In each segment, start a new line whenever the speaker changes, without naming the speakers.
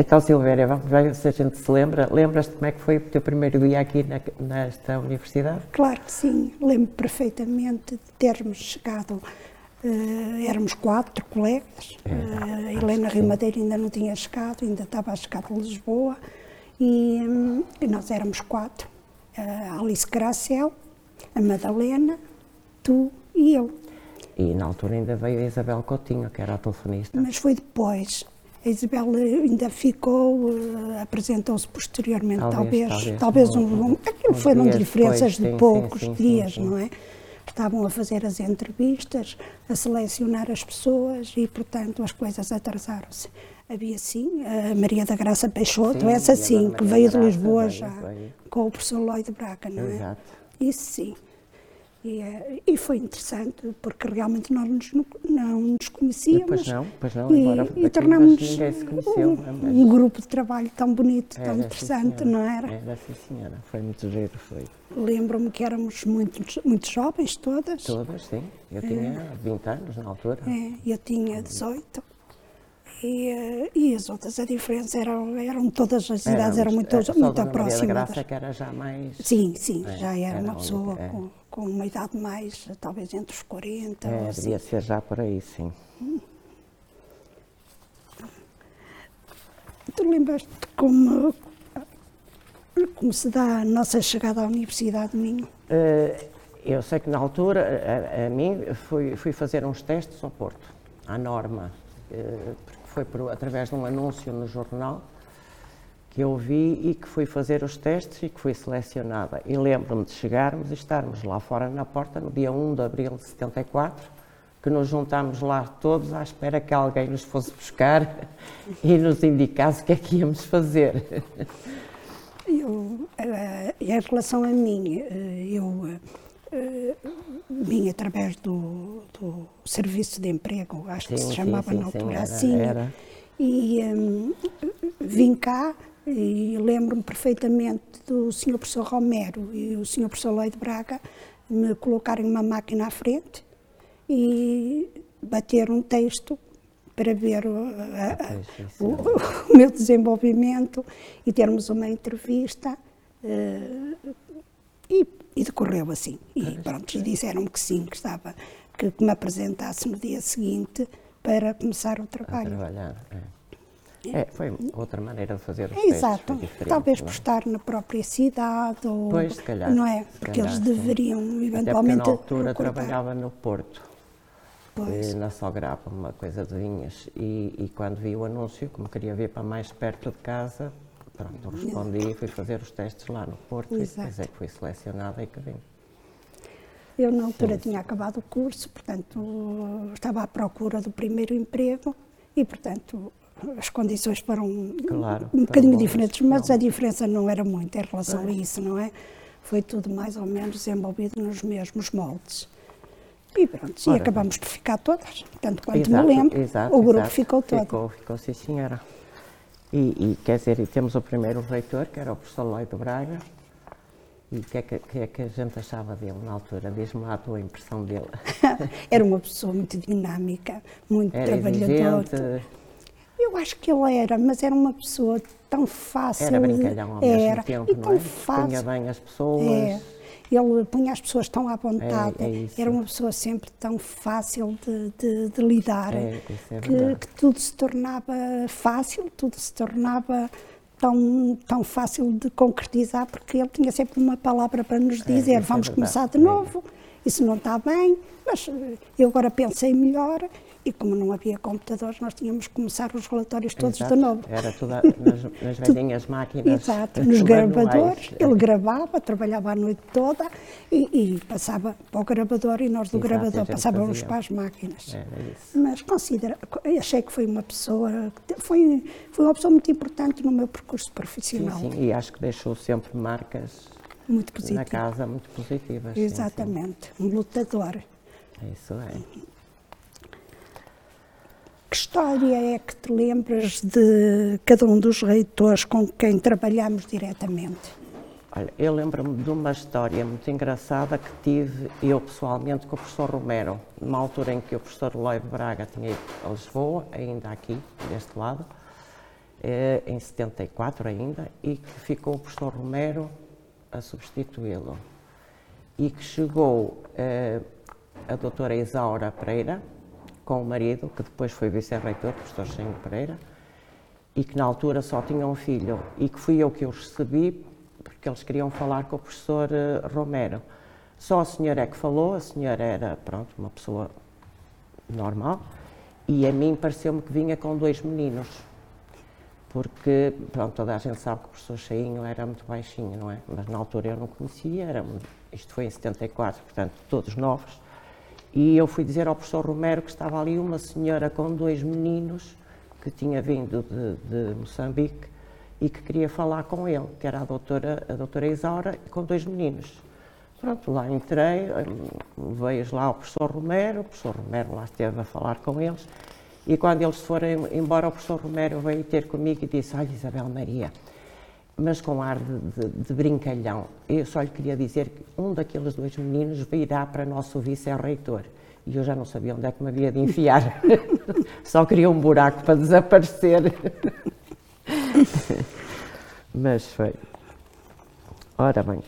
Então, Silvéria, vamos ver se a gente se lembra. Lembras-te como é que foi o teu primeiro dia aqui na, nesta universidade?
Claro que sim, lembro perfeitamente de termos chegado, uh, éramos quatro colegas, uh, Helena Rio Madeira ainda não tinha chegado, ainda estava a chegar de Lisboa, e, um, e nós éramos quatro, uh, Alice Gracel, a Madalena, tu e eu.
E na altura ainda veio a Isabel Coutinho, que era a telefonista.
Mas foi depois. A Isabel ainda ficou, uh, apresentou-se posteriormente, talvez, talvez, talvez um, um, aquilo foram diferenças depois, de sim, poucos sim, sim, dias, não é? Estavam a fazer as entrevistas, a selecionar as pessoas e, portanto, as coisas atrasaram-se. Havia sim a Maria da Graça Peixoto, essa sim, que veio de Lisboa já, com o professor Lloyd Braga, não é? Exato. Isso sim. E, eh, e, foi interessante, porque realmente nós nos, não nos conhecíamos.
Pois não, pois não,
e, e tornámos um, um, grupo de trabalho tão bonito, era, tão interessante,
não
era?
Era, sim senhora, foi muito giro, foi.
Lembro-me que éramos muito, muito jovens, todas.
Todas, sim. Eu tinha é. 20 anos na altura.
É, eu tinha 18. E, eh, e, as outras, a diferença eram, eram todas as idades eram muito,
é,
muito próximas.
Graça que era já mais...
Sim, sim, é, já era, era uma pessoa é. com, com, uma idade mais, talvez entre os 40
É,
assim.
devia ser já por aí, sim. Hum.
Tu lembras-te como, como se dá a nossa chegada à Universidade de Minho?
Uh, eu sei que na altura, a, a mim, fui, fui fazer uns testes ao Porto, à norma, uh, foi por, através de um anúncio no jornal que eu vi e que fui fazer os testes e que fui selecionada. E lembro-me de chegarmos e estarmos lá fora na porta no dia 1 de abril de 74, que nos juntámos lá todos à espera que alguém nos fosse buscar e nos indicasse o que é que íamos fazer.
Eu, em relação a mim, eh, eu eh, vim através do, do, Serviço de Emprego, acho sim, que se chamava sim, sim, na altura era, assim, era. e um, vim cá e lembro-me perfeitamente do Sr. Professor Romero e o Sr. Professor Lloyd Braga me colocarem uma máquina à frente e bater um texto para ver o, a, o, o meu desenvolvimento e termos uma entrevista uh, e e decorreu assim. E pronto, e disseram-me que sim, que estava, que, que, me apresentasse no dia seguinte para começar o trabalho.
Trabalhar, é. é. foi outra maneira de fazer os
é, Exato, talvez por estar na própria cidade, ou,
pois, se calhar,
não é? Porque calhar, eles deveriam sim. eventualmente.
Até na altura procurar. trabalhava no Porto, pois. na Sograpa, uma coisa de vinhas, e, e quando vi o anúncio, como queria vir para mais perto de casa, Pronto, respondi e fui fazer os testes lá no Porto Exato. e depois é que fui selecionada e que vim.
Eu, na altura, Sim. tinha acabado o curso, portanto, estava à procura do primeiro emprego e, portanto, as condições foram
claro,
um bocadinho diferentes, mas a diferença não era muito em relação a isso, não é? Foi tudo mais ou menos desenvolvido nos mesmos moldes. E pronto, Ora, e acabamos por ficar todas, tanto quanto exato, me lembro,
exato,
o grupo
exato.
ficou todo.
Ficou, ficou sim, senhora. E, e, quer dizer, temos o primeiro reitor, que era o professor Lloyd Braga, e o que, é que, que, é que a gente achava dele na altura? Diz-me lá a tua impressão dele.
era uma pessoa muito dinâmica, muito era trabalhadora. Eu acho que ele era, mas era uma pessoa tão fácil.
Era brincalhão ao
era,
mesmo tempo,
e tão
é?
fácil.
Punha bem as pessoas.
É ele punha as pessoas tão à vontade, é, é era uma pessoa sempre tão fácil de, de, de lidar,
é, é
que, que, tudo se tornava fácil, tudo se tornava tão, tão fácil de concretizar, porque ele tinha sempre uma palavra para nos é, dizer, vamos começar de novo, isso não está bem, mas eu agora pensei melhor e como não havia computadores, nós tínhamos que começar os relatórios todos
Exato.
de novo.
Era tudo nas, nas velhinhas máquinas.
Exato, nos gravadores. Ele gravava, trabalhava a noite toda e, e, passava para o gravador e nós do Exato, gravador passávamos para as máquinas. Mas considero, achei que foi uma pessoa, foi, foi uma pessoa muito importante no meu percurso profissional.
Sim, sim, e acho que deixou sempre marcas
muito
na casa muito positivas.
Exatamente, sim, sim. um lutador.
Isso é.
Que história é que te lembras de cada um dos reitores com quem trabalhamos diretamente?
Olha, eu lembro-me de uma história muito engraçada que tive eu pessoalmente com o professor Romero, numa altura em que o professor Lloyd Braga tinha ido a Lisboa, ainda aqui, deste lado, eh, em 74 ainda, e que ficou o professor Romero a substituí-lo. E que chegou eh, a doutora Isaura Pereira, com o marido, que depois foi vice-reitor, professor Senhor Pereira, e que na altura só tinha um filho, e que fui eu que os recebi, porque eles queriam falar com o professor eh, Romero. Só a senhora é que falou, a senhora era, pronto, uma pessoa normal, e a mim pareceu-me que vinha com dois meninos, porque, pronto, toda a gente sabe que o professor Cheinho era muito baixinho, não é? Mas na altura eu não conhecia, era, isto foi em 74, portanto, todos novos, e eu fui dizer ao professor Romero que estava ali uma senhora com dois meninos que tinha vindo de, de Moçambique e que queria falar com ele, que era a doutora, a doutora Isaura, com dois meninos. Pronto, lá entrei, hum, veio lá o professor Romero, o professor Romero lá esteve a falar com eles, e quando eles foram embora, o professor Romero veio ter comigo e disse, olha Isabel Maria, mas com ar de, de, de, brincalhão, eu só lhe queria dizer que um daqueles dois meninos virá para nosso vice-reitor. E eu já não sabia onde é que me havia de enfiar. só queria um buraco para desaparecer. mas foi. Ora bem,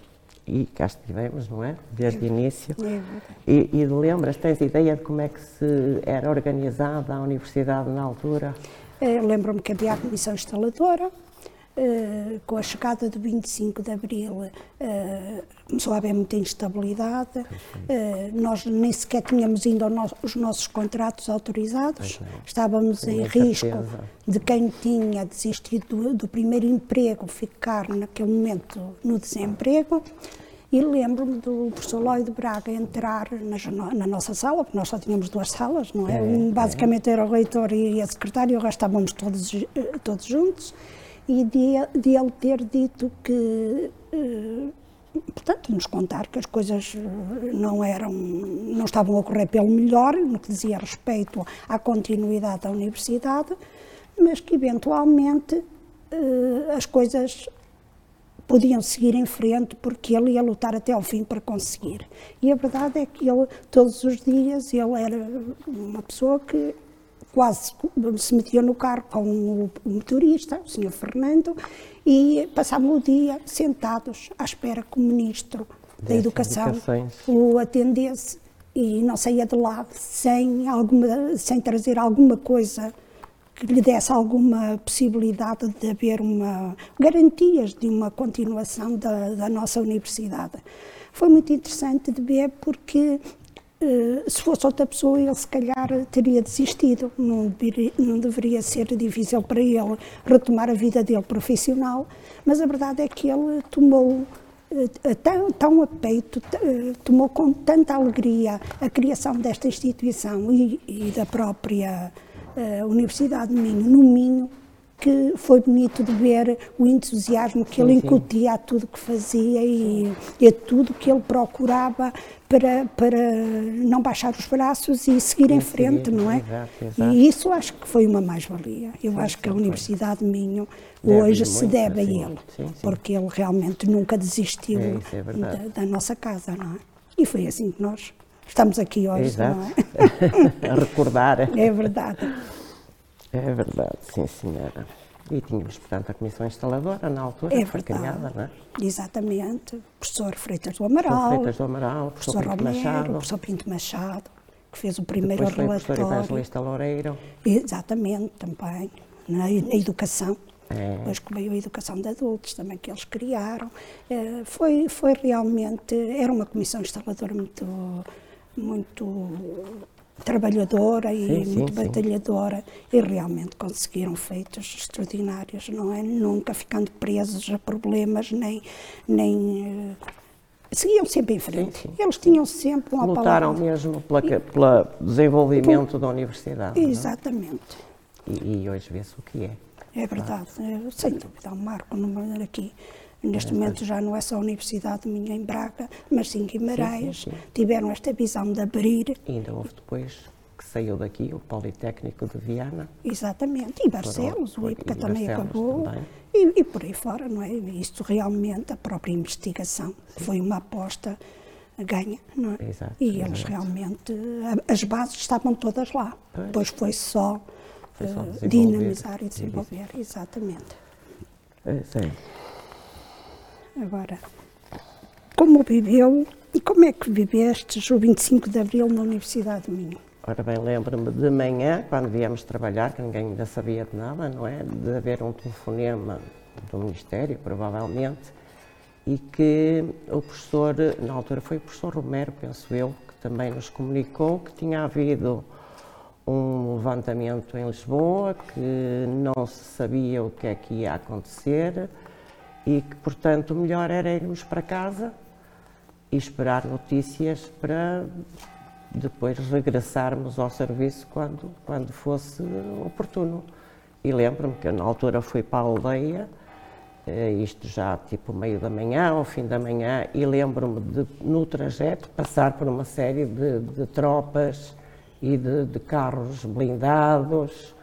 e cá estivemos, não é? Desde o início. É e, e lembras, tens ideia de como é que se era organizada a universidade na altura?
Eh, lembro-me que havia a comissão instaladora, Uh, com a chegada do 25 de Abril uh, começou a haver muita instabilidade, uh, nós nem sequer tínhamos ainda no os nossos contratos autorizados, estávamos em risco certeza. de quem tinha desistido do, do, primeiro emprego ficar naquele momento no desemprego. E lembro-me do professor Lloyd Braga entrar na, na, nossa sala, porque nós só tínhamos duas salas, não é? é um, basicamente é. era o reitor e a secretária, o resto estávamos todos, todos juntos e de, de ele ter dito que, eh, portanto, nos contar que as coisas eh, não eram, não estavam a correr pelo melhor, no que dizia respeito à continuidade da universidade, mas que eventualmente eh, as coisas podiam seguir em frente porque ele ia lutar até ao fim para conseguir. E a verdade é que ele, todos os dias, ele era uma pessoa que quase se metia no carro com o motorista, o senhor Fernando, e passavam o dia sentados à espera que o ministro da Educação o atendesse e não saía de lá sem, alguma, sem trazer alguma coisa que lhe desse alguma possibilidade de haver uma garantias de uma continuação da, da nossa universidade. Foi muito interessante de ver porque se fosse outra pessoa, ele se calhar teria desistido. Não deveria, não deveria ser difícil para ele retomar a vida dele profissional, mas a verdade é que ele tomou eh, tão, tão a peito, eh, tomou com tanta alegria a criação desta instituição e, e da própria uh, Universidade de Minho, no Minho, que foi bonito de ver o entusiasmo que sim, ele incutia sim. a tudo que fazia e, e, a tudo que ele procurava para, para não baixar os braços e seguir em frente, não é? Exato, exato. E isso acho que foi uma mais-valia. Eu sim, acho que a Universidade de Minho hoje se deve a ele, porque ele realmente nunca desistiu é, é da, da, nossa casa, não é? E foi assim que nós estamos aqui hoje, exato. não
é? a recordar.
É verdade.
É verdade, sim senhora. E tínhamos, portanto, a comissão instaladora na altura, é foi criada, não é?
Exatamente. O professor Freitas do Amaral.
Professor Freitas do Amaral, o professor, professor Pinto Romero, Machado.
O professor Pinto Machado, que fez o primeiro
Depois
relatório.
Foi o professor Evangelista Loureiro.
Exatamente, também. Na, na educação. É. Depois que veio a educação de adultos, também que eles criaram. É, foi, foi realmente, era uma comissão instaladora muito, muito trabalhadora e sim, muito sim, batalhadora sim. e realmente conseguiram feitos extraordinários, não é? Nunca ficando presos a problemas, nem. nem uh, seguiam sempre em frente. Eles tinham sempre uma
Lutaram
palavra.
mesmo pelo desenvolvimento Por, da universidade.
É? Exatamente.
E, e, hoje vê-se o que é.
É verdade, é, sem dúvida, um marco aqui. Neste momento já não é só a Universidade minha em Braga, mas sim Guimarães. Sim, sim, sim. Tiveram esta visão de abrir.
E ainda houve depois que saiu daqui o Politécnico de Viana.
Exatamente, e Barcelos, o IPCA também acabou. Também. E, e, por aí fora, não é? Isto realmente, a própria investigação, foi uma aposta ganha, não é?
Exato,
e eles realmente, as bases estavam todas lá. Pois. Depois foi só uh, dinamizar e desenvolver, exatamente.
É, sim.
Agora, como viveu e como é que viveste o 25 de Abril na Universidade de Minho?
Ora bem, lembro-me de manhã, quando viemos trabalhar, que ninguém ainda sabia de nada, não é? De haver um telefonema do Ministério, provavelmente, e que o professor, na altura foi o professor Romero, penso eu, que também nos comunicou que tinha havido um levantamento em Lisboa, que não se sabia o que é que ia acontecer e que, portanto, o melhor era irmos para casa e esperar notícias para depois regressarmos ao serviço quando, quando fosse oportuno. E lembro-me que na altura fui para a aldeia, eh, isto já tipo meio da manhã, ao fim da manhã, e lembro-me de, no trajeto, passar por uma série de, de tropas e de, de carros blindados,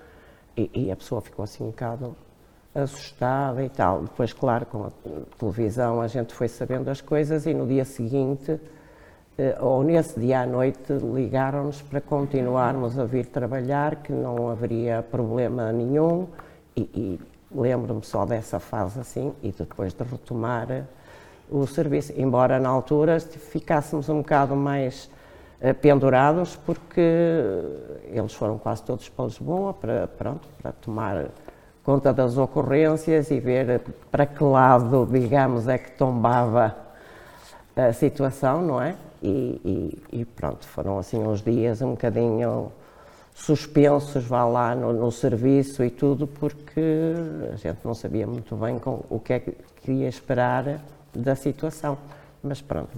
e, e, a pessoa ficou assim um bocado assustada e tal. Depois, claro, com a televisão a gente foi sabendo as coisas e no dia seguinte, eh, ou nesse dia à noite, ligaram-nos para continuarmos a vir trabalhar, que não haveria problema nenhum e, e lembro-me só dessa fase assim e depois de retomar o serviço, embora na altura ficássemos um bocado mais eh, pendurados porque eles foram quase todos para Lisboa para, pronto, para tomar conta das ocorrências e ver para que lado, digamos, é que tombava a situação, não é? E, e, e pronto, foram assim uns dias um bocadinho suspensos, vá lá, no, no, serviço e tudo, porque a gente não sabia muito bem com, o que é que ia esperar da situação. Mas pronto,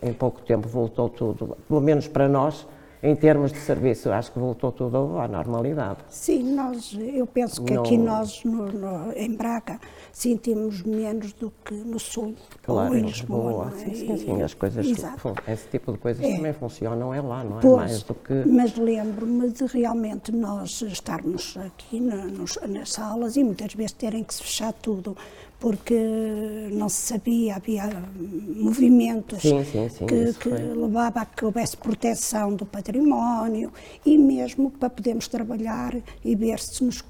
em pouco tempo voltou tudo, pelo menos para nós, em termos de serviço, acho que voltou tudo à normalidade.
Sim, nós, eu penso que não... aqui nós, no, no, em Braga, sentimos menos do que no Sul
claro,
ou em Lisboa.
É? Sim, sim, sim, as coisas, Exato. esse tipo de coisas é. também funcionam, é lá, não é
pois,
mais do que...
Mas lembro-me de realmente nós estarmos aqui na, nos, nas salas e muitas vezes terem que se fechar tudo, porque não se sabia, havia movimentos
sim, sim, sim,
que, que levava a que houvesse proteção do património e mesmo para podermos trabalhar e ver se nos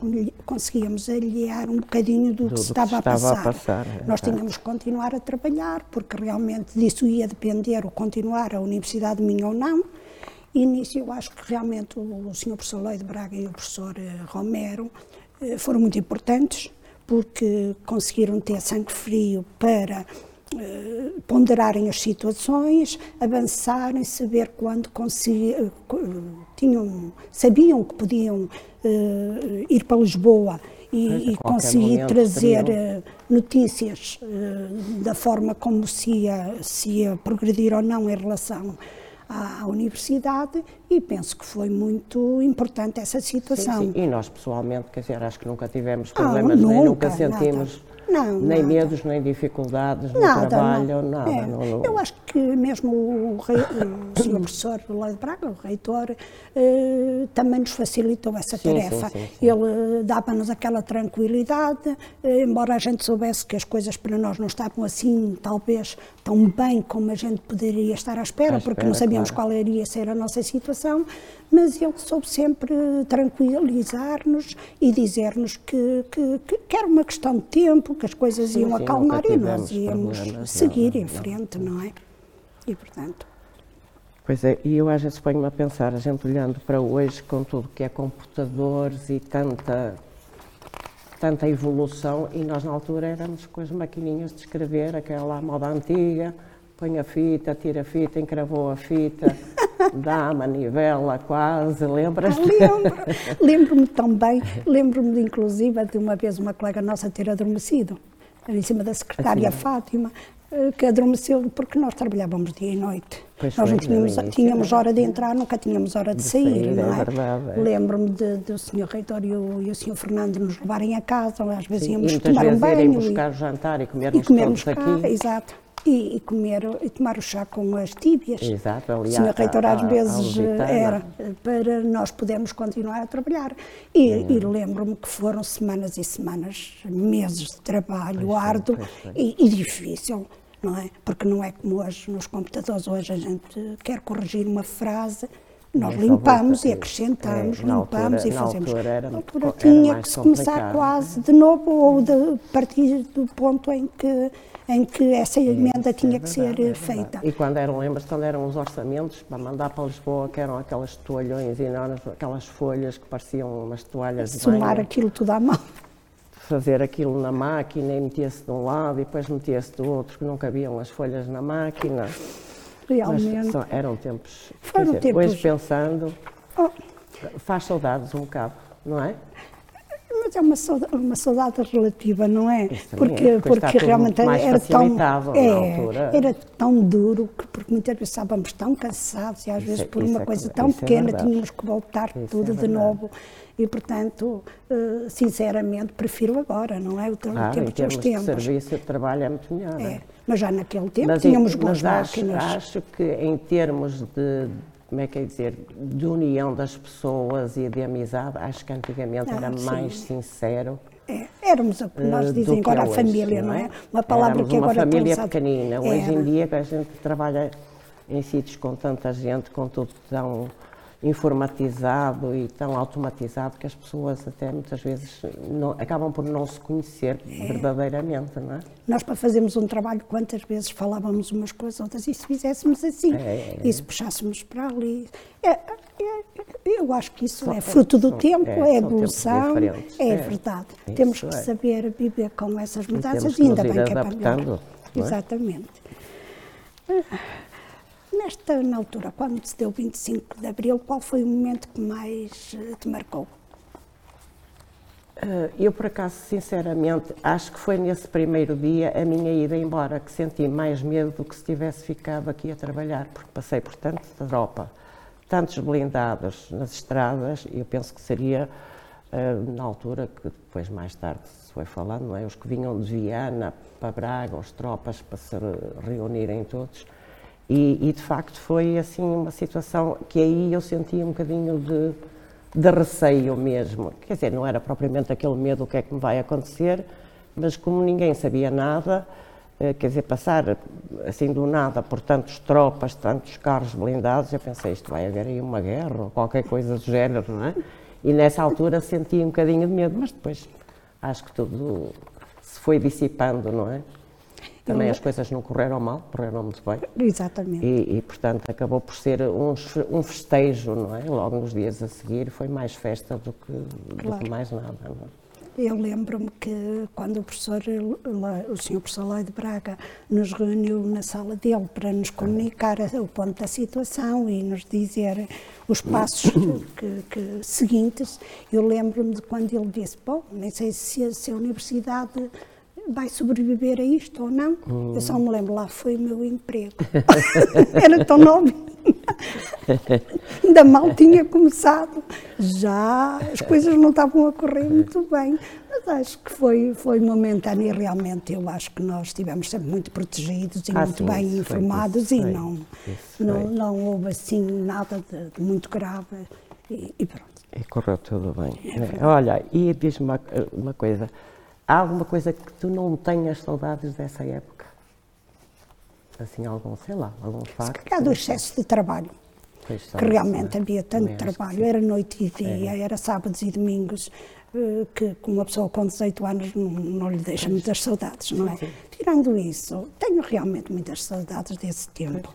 conseguíamos aliar um bocadinho do, do que se estava, que a passar. A passar é, Nós tínhamos que continuar a trabalhar, porque realmente disso ia depender o continuar a Universidade minha ou não. E nisso eu acho que realmente o, o Sr. Professor Lei de Braga e o Professor eh, Romero eh, foram muito importantes porque conseguiram ter sangue frio para uh, ponderarem as situações, avançarem, saber quando conseguiam, uh, tinham, sabiam que podiam uh, ir para Lisboa e, e conseguir trazer notícias da forma como se ia, se ia progredir ou não em relação à universidade e penso que foi muito importante essa situação.
Sim, sim. E nós pessoalmente, quer dizer, acho que nunca tivemos problemas, ah, nunca, nem nunca sentimos nada. Não, nem nada. medos, nem dificuldades no nada, trabalho, não. nada. É,
não. Eu acho que mesmo o, rei, o senhor professor Lei de Braga, o reitor, eh, também nos facilitou essa sim, tarefa. Sim, sim, Ele dava-nos aquela tranquilidade, eh, embora a gente soubesse que as coisas para nós não estavam assim, talvez, tão bem como a gente poderia estar à espera, à porque espera, não sabíamos claro. qual iria ser a nossa situação, mas ele soube sempre tranquilizar-nos e dizer-nos que, que, que, era uma questão de tempo, que as coisas sim, iam sim, acalmar e nós íamos seguir não, em frente, não. não é? E portanto.
Pois é, e eu às vezes ponho-me a pensar, a gente olhando para hoje com tudo que é computadores e tanta, tanta evolução, e nós na altura éramos com as maquininhas de escrever, aquela moda antiga, põe a fita, tira a fita, encravou a fita, dá a manivela quase, lembras?
Ah, lembro, lembro-me também, lembro-me inclusive de uma vez uma colega nossa ter adormecido, em cima da secretária assim, Fátima, eh, que adormeceu porque nós trabalhávamos dia e noite. Pois nós não tínhamos, tínhamos hora de entrar, nunca tínhamos hora de, de sair, sair, não é? é, é. Lembro-me do Sr. Reitor e o, e o Sr. Fernando nos levarem a casa, às vezes Sim, íamos tomar um banho.
Irem buscar e, jantar e comermos,
e comermos
todos
cá,
aqui.
Exato e, e, comer e tomar o chá com as tíbias.
Exato, ali
o Sr. Reitor às vezes era para nós podermos continuar a trabalhar. E, hum. e lembro-me que foram semanas e semanas, meses de trabalho pois árduo e, e difícil não é? Porque não é como hoje nos computadores, hoje a gente quer corrigir uma frase, Nós limpamos e acrescentamos, é, limpamos
altura,
e fazemos.
Na altura, era,
na altura tinha que se começar quase de novo ou de partir do ponto em que em que essa emenda tinha é que ser é feita.
E quando eram, lembras quando eram os orçamentos para mandar para Lisboa, que eram aquelas toalhões enormes, aquelas folhas que pareciam umas toalhas
de Somar aquilo tudo à mão.
Fazer aquilo na máquina e metia-se de um lado e depois metia-se do outro, que não cabiam as folhas na máquina.
Realmente.
Eram tempos.
Foram
dizer,
tempos.
Hoje pensando, oh. faz saudades um bocado, não é?
mas é uma saudade, uma saudade relativa, não é? Porque, é, porque realmente era tão, é, era tão duro que porque muitas vezes estávamos tão cansados e às isso, vezes é- por uma é, coisa tão é pequena tínhamos que voltar isso tudo de novo e portanto, uh, sinceramente, prefiro agora, não é? O,
claro, tempo que temos. De serviço de trabalho é muito melhor. É,
mas já naquele tempo mas, tínhamos boas
mas
máquinas.
Acho, acho que em termos de como é que é dizer, de união das pessoas e de amizade, acho que antigamente ah, era sim. mais sincero.
É, éramos o que nós eh, dizem agora é a família, não é?
Uma palavra éramos que agora uma família pequenina. Hoje em dia a gente trabalha em sítios com tanta gente, com tudo tão informatizado e tão automatizado que as pessoas até muitas vezes não, acabam por não se conhecer é. verdadeiramente, não é?
Nós para fazermos um trabalho quantas vezes falávamos umas com as outras e se fizéssemos assim é, é, é. e se puxássemos para ali é, é, eu acho que isso é fruto do tempo, é, evolução, é, verdade. Temos que saber viver com essas mudanças e,
ainda
bem que é para
melhor.
Exatamente. Nesta na altura, quando se deu o 25 de Abril, qual foi o momento que mais eh, te marcou?
Eh, eu, por acaso, sinceramente, acho que foi nesse primeiro dia a minha ida embora que senti mais medo do que se tivesse ficado aqui a trabalhar, porque passei por tanta tropa, tantos blindados nas estradas, e eu penso que seria eh, na altura que depois, mais tarde, se foi falando, é? os que vinham de Viana para Braga, as tropas para se reunirem todos e, e, de facto foi assim uma situação que aí eu sentia um bocadinho de, de receio mesmo. Quer dizer, não era propriamente aquele medo do que é que me vai acontecer, mas como ninguém sabia nada, eh, quer dizer, passar assim do nada por tantas tropas, tantos carros blindados, eu pensei, isto vai haver aí uma guerra ou qualquer coisa do género, não é? E nessa altura senti um bocadinho de medo, mas depois acho que tudo se foi dissipando, não é? Também as coisas não correram mal, correram muito bem.
Exatamente.
E, e, portanto, acabou por ser um, um festejo, não é? Logo nos dias a seguir foi mais festa do que, claro. do que mais nada. É?
Eu lembro-me que quando o professor, o senhor professor de Braga, nos reuniu na sala dele para nos comunicar o ponto da situação e nos dizer os passos que, que, seguintes, eu lembro-me de quando ele disse, bom, nem sei se, se a universidade vai sobreviver a isto ou não. Hum. Eu só me lembro, lá foi o meu emprego. Era tão novo. Ainda mal tinha começado. Já as coisas não estavam a correr muito bem. Mas acho que foi, foi momentâneo e realmente eu acho que nós estivemos sempre muito protegidos e ah, muito sim, bem informados foi, e não, não, não houve assim nada de, de muito grave. E, e, pronto.
E correu tudo bem. É Olha, e diz-me uma, uma coisa. Há alguma coisa que tu não tenhas saudades dessa época? Assim, algum, sei lá, algum facto? Se
calhar do excesso de trabalho. que realmente havia tanto trabalho, era noite e dia, é. era sábados e domingos, que uma pessoa com 18 anos não, não lhe deixa muitas saudades, não é? Sim. Tirando isso, tenho realmente muitas saudades desse tempo.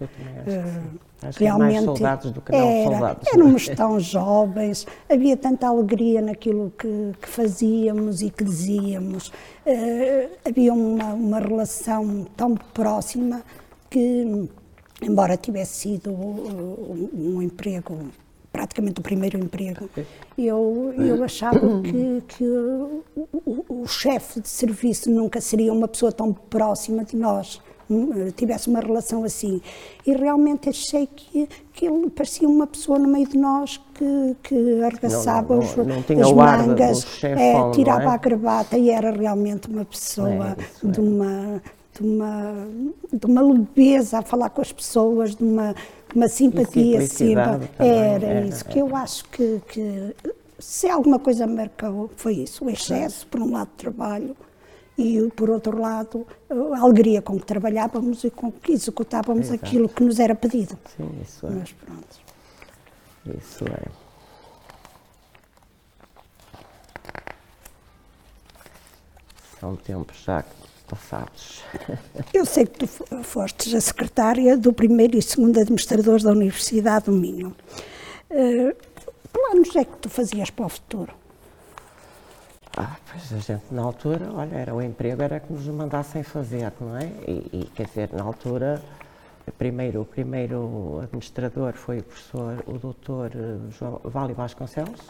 Acho realmente mais saudades do que não era, saudades.
Éramos tão jovens, havia tanta alegria naquilo que, que fazíamos e que dizíamos, uh, havia uma, uma relação tão próxima que, embora tivesse sido um, um emprego praticamente o primeiro emprego, eu, eu achava que, que o, o, o chefe de serviço nunca seria uma pessoa tão próxima de nós. Eh, tivesse uma relação assim. E realmente achei que, que ele parecia uma pessoa no meio de nós que, que arregaçava não, não, não, as mangas, é, tirava é? a gravata e era realmente uma pessoa é, de uma de uma, de uma leveza a falar com as pessoas, de uma, uma simpatia sempre. Era, era, isso, que eu acho que, que se alguma coisa marcou foi isso, o excesso, por um lado, de trabalho, e, por outro lado, a alegria com que trabalhávamos e com que executávamos Exato. aquilo que nos era pedido.
Sim, isso é.
Mas pronto.
Isso é. São tempos já passados.
Eu sei que tu fostes a secretária do primeiro e segundo administradores da Universidade do Minho. Uh, planos é que tu fazias para o futuro?
Ah, pois a gente na altura, olha, era o emprego era que nos mandassem fazer, não é? E, e quer dizer, na altura, primeiro, o primeiro administrador foi o professor, o doutor eh, João Vale Vasconcelos,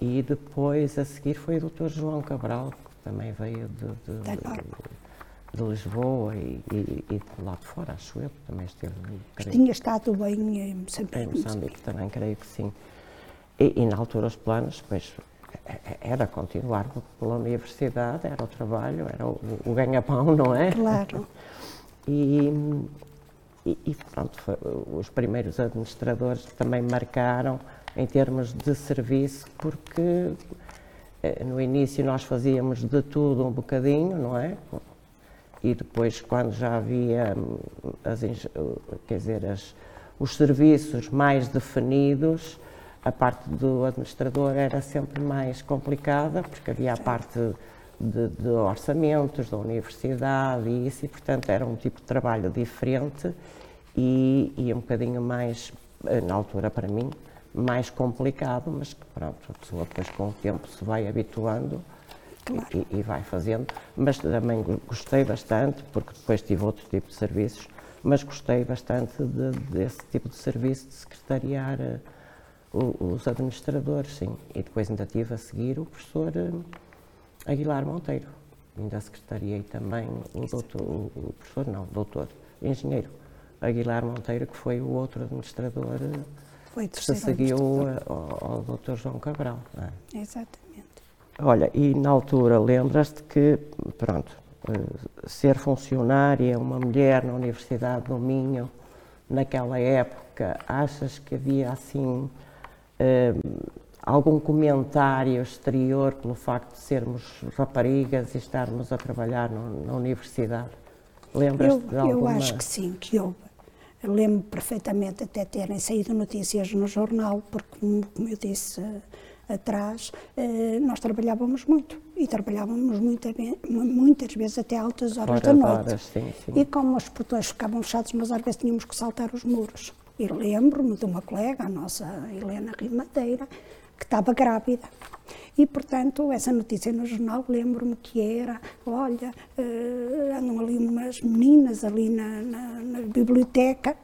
e depois a seguir foi o doutor João Cabral, também veio de, de, de, de Lisboa e, e, e, de lá de fora, acho eu, também esteve.
Tinha estado bem em Moçambique.
Em Moçambique também, creio que sim. E, e na altura os planos, pois era continuar pela universidade, era o trabalho, era o, o ganha-pão, não é?
Claro.
E, e, e pronto, os primeiros administradores também marcaram em termos de serviço, porque no início nós fazíamos de tudo um bocadinho, não é? E depois, quando já havia hum, as, quer dizer, as, os serviços mais definidos, a parte do administrador era sempre mais complicada, porque havia a parte de, de, orçamentos da universidade e isso, e portanto era um tipo de trabalho diferente e, e um bocadinho mais, eh, na altura para mim, mais complicado, mas que pronto, a pessoa depois com o tempo se vai habituando claro. e, e, vai fazendo. Mas também gostei bastante, porque depois tive outro tipo de serviços, mas gostei bastante de, desse tipo de serviço de secretariar eh, os administradores, sim. E depois ainda tive a seguir o professor eh, Aguilar Monteiro. Ainda secretariei também o doutor, o professor, não, doutor, engenheiro Aguilar Monteiro, que foi o outro administrador eh,
foi
se seguiu ao, ao doutor João Cabral.
É? Exatamente.
Olha, e na altura lembras-te que, pronto, eh, ser funcionária, uma mulher na Universidade do Minho, naquela época, achas que havia assim uh, algum comentário exterior pelo facto de sermos raparigas e estarmos a trabalhar no, na universidade? Lembras-te de alguma...
Eu acho que sim, que houve. Lembro perfeitamente até terem saído notícias no jornal, porque, como eu disse uh, atrás, uh, nós trabalhávamos muito e trabalhávamos muita, muitas vezes até altas horas Fora da noite. Horas,
sim, sim.
E como os portões ficavam fechados, nós às vezes tínhamos que saltar os muros. E lembro-me de uma colega, a nossa Helena Rimadeira, que estava grávida. E, portanto, essa notícia no jornal, lembro-me que era, olha, uh, andam ali umas meninas ali na, na, na biblioteca,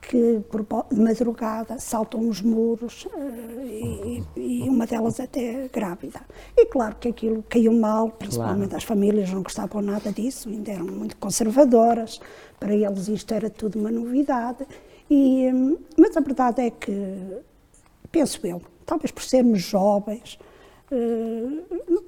que por, de madrugada saltam os muros uh, e, e, uma delas até grávida. E claro que aquilo caiu mal, principalmente claro. as famílias não gostavam nada disso, ainda eram muito conservadoras, para eles isto era tudo uma novidade e, mas a verdade é que, penso eu, talvez por sermos jovens, uh,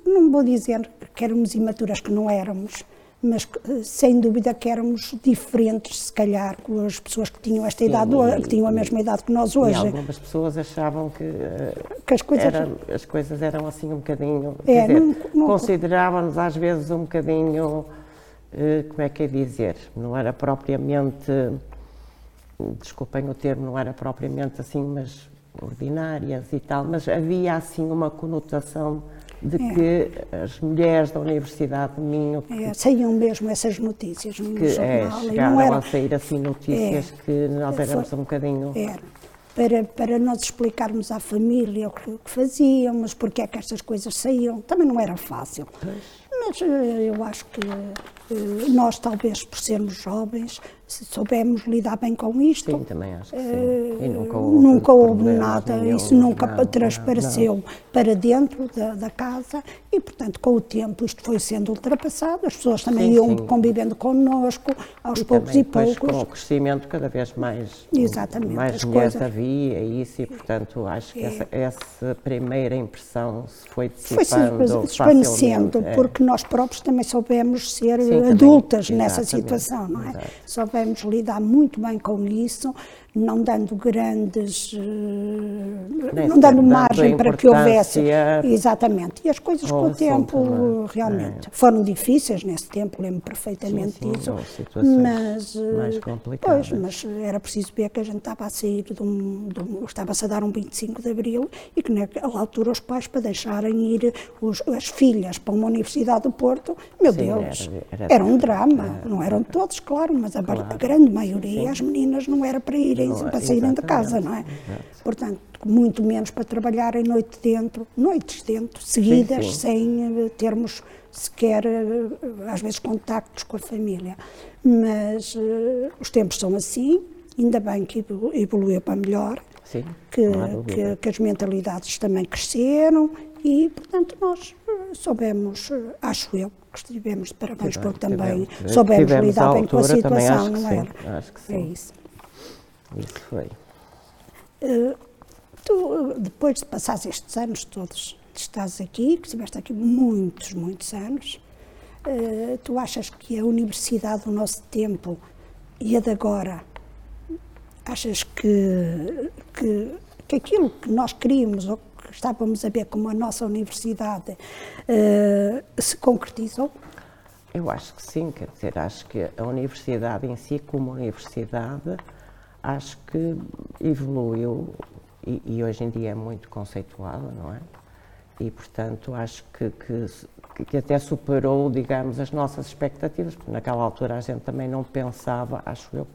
não vou dizer que éramos imaturas, que não éramos, mas uh, sem dúvida que éramos diferentes, se calhar, com as pessoas que tinham esta idade, e, que tinham a mesma idade que nós hoje.
E algumas pessoas achavam que, que as, coisas... Era, as coisas eram assim um bocadinho. É, consideravam-nos às vezes um bocadinho. como é que é dizer? Não era propriamente desculpem o termo, não era propriamente assim, mas ordinárias e tal, mas havia assim uma conotação de é. que as mulheres da Universidade de Minho...
É, saíam mesmo essas notícias no
que, é, jornal. É, chegaram era, a sair assim notícias é, que nós éramos foi, um bocadinho...
Era. Para, para nós explicarmos à família o que, o que fazíamos, porque é que estas coisas saíam, também não era fácil. Pois. Mas eh, eu acho que eh, nós, talvez por sermos jovens, se soubemos lidar bem com isto.
Sim, também acho que sim. Eh,
e nunca houve, nunca houve nada, isso nunca não, transpareceu não, não. para dentro da, da, casa e, portanto, com o tempo isto foi sendo ultrapassado, as pessoas também sim, iam sim. convivendo connosco, aos e poucos também, e poucos.
com o crescimento cada vez mais, Exatamente, mais mulheres coisas... havia e isso, e, portanto, acho que é. essa, essa, primeira impressão se foi dissipando Foi desvanecendo,
é. porque nós próprios também soubemos ser adultas nessa situação, não é? Soubemos lidar muito bem com isso, não dando grandes. Uh, não dando margem para que houvesse. Exatamente. E as coisas com o tempo também. realmente é. foram difíceis nesse tempo, lembro perfeitamente sim, sim, disso. Mas,
eh, mais complicadas.
Pois, mas era preciso ver que a gente estava a sair de um. De um estava-se a dar um 25 de Abril e que naquela altura os pais para deixarem ir os, as filhas para uma Universidade do Porto, meu sim, Deus, era, era, era, um drama. Era, não eram todos, claro, mas a, claro. a grande maioria, as meninas não era para irem para saírem de casa, não é? Portanto, muito menos para trabalharem noite dentro, noites dentro, seguidas, sim, sim. sem eh, termos sequer, eh, às vezes, contactos com a família. Mas uh, os tempos são assim, ainda bem que evoluiu para melhor,
sim,
que, que, que, as mentalidades também cresceram e, portanto, nós soubemos, acho eu, que estivemos de parabéns porque também tivemos, soubemos lidar bem com a situação, não
era? Acho que sim. É
isso.
Isso foi.
Uh, tu, depois de passar estes anos todos, estás aqui, que estiveste aqui muitos, muitos anos, uh, tu achas que a universidade do nosso tempo e a de agora, achas que, que, que aquilo que nós queríamos ou que estávamos a ver como a nossa universidade uh, se concretizou?
Eu acho que sim, quer dizer, acho que a universidade em si, como universidade, acho que evoluiu e, e, hoje em dia é muito conceituada, não é? E, portanto, acho que, que, que, até superou, digamos, as nossas expectativas, porque naquela altura a gente também não pensava, acho eu,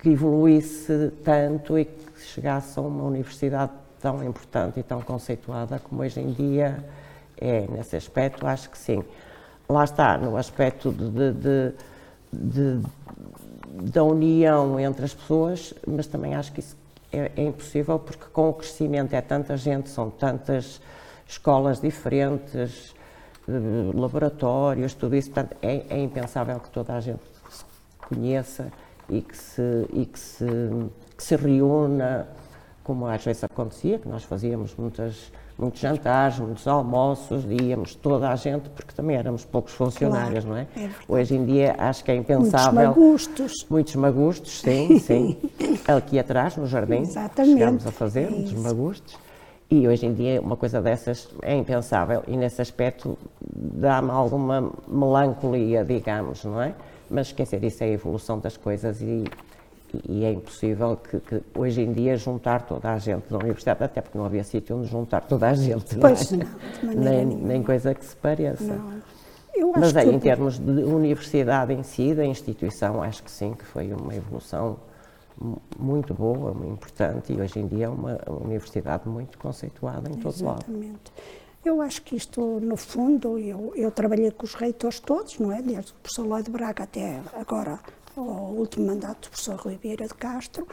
que evoluísse tanto e que chegasse a uma universidade tão importante e tão conceituada como hoje em dia é. Nesse aspecto, acho que sim. Lá está, no aspecto de, de, de, de da união entre as pessoas, mas também acho que isso é, é, impossível porque com o crescimento é tanta gente, são tantas escolas diferentes, eh, laboratórios, tudo isso, portanto, é, é, impensável que toda a gente se conheça e que se, e que se, que se reúna, como às vezes acontecia, que nós fazíamos muitas muitos jantares, muitos almoços, íamos toda a gente, porque também éramos poucos funcionários, claro, não é? é Hoje em dia acho que é impensável.
Muitos magustos.
Muitos magustos, sim, sim. Aqui atrás, no jardim,
Exatamente.
chegámos a fazer é muitos magustos. E hoje em dia uma coisa dessas é impensável e nesse aspecto dá-me alguma melancolia, digamos, não é? Mas quer dizer, isso é a evolução das coisas e e é impossível que, que, hoje em dia juntar toda a gente da universidade, até porque não havia sítio onde juntar toda a gente,
pois
não,
é?
não nem, nem, coisa que se pareça. Mas aí, em termos de universidade em si, da instituição, acho que sim, que foi uma evolução muito boa, muito importante e hoje em dia é uma, universidade muito conceituada em todo lado.
Exatamente. Eu acho que isto, no fundo, eu, eu trabalhei com os reitores todos, não é? Desde o professor Lloyd Braga até agora ao último mandato do professor Rui Vieira de Castro,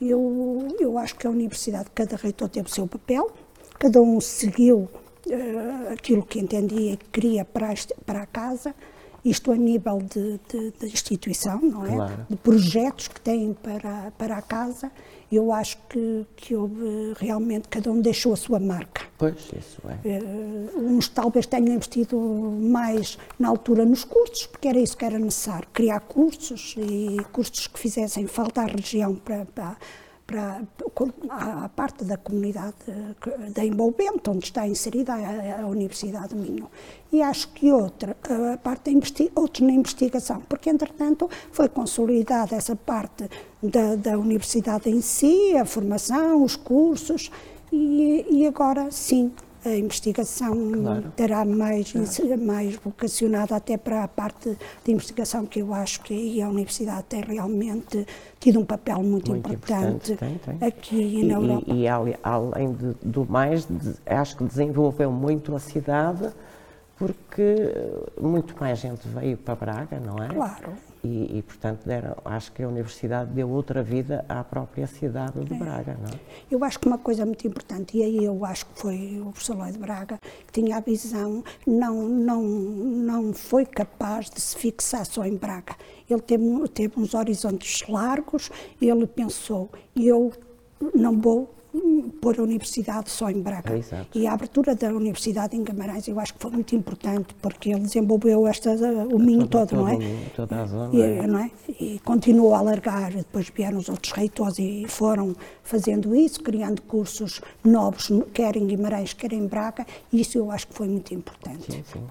eu, eu acho que a universidade, cada reitor teve o seu papel, cada um seguiu uh, aquilo que entendia e que queria para a, para a casa, isto a nível de, de, de instituição, não é?
Claro.
De projetos que têm para, para a casa, eu acho que, que houve realmente, cada um deixou a sua marca.
Pois, isso é.
Uh, uns talvez tenham investido mais na altura nos cursos, porque era isso que era necessário, criar cursos e cursos que fizessem falta à região para, para para a parte da comunidade da envolvente, onde está inserida a, Universidade do Minho. E acho que outra, parte outros na investigação, porque entretanto foi consolidada essa parte da, da Universidade em si, a formação, os cursos, e, e agora sim, a investigação claro. terá mais, claro. mais vocacionada até para a parte de investigação que eu acho que a Universidade tem realmente tido um papel muito, muito importante, importante. Tem, tem. aqui
e,
na Europa.
E, e além do mais, acho que desenvolveu muito a cidade porque muito mais gente veio para Braga, não é?
Claro.
E, e, portanto, deram, acho que a Universidade deu outra vida à própria cidade de é. Braga, não é?
Eu acho que uma coisa muito importante, e aí eu acho que foi o professor de Braga, que tinha a visão, não, não, não foi capaz de se fixar só em Braga. Ele teve, teve uns horizontes largos, ele pensou, eu não vou pôr a universidade só em Braga.
Exato.
E a abertura da universidade em Guimarães eu acho que foi muito importante, porque ele desenvolveu esta, o Minho todo, todo, não é?
Toda a zona.
E, é. não é? e continuou a alargar, depois vieram os outros reitores e foram fazendo isso, criando cursos novos, quer em Guimarães, quer em Braga, e isso eu acho que foi muito importante.
Sim, sim.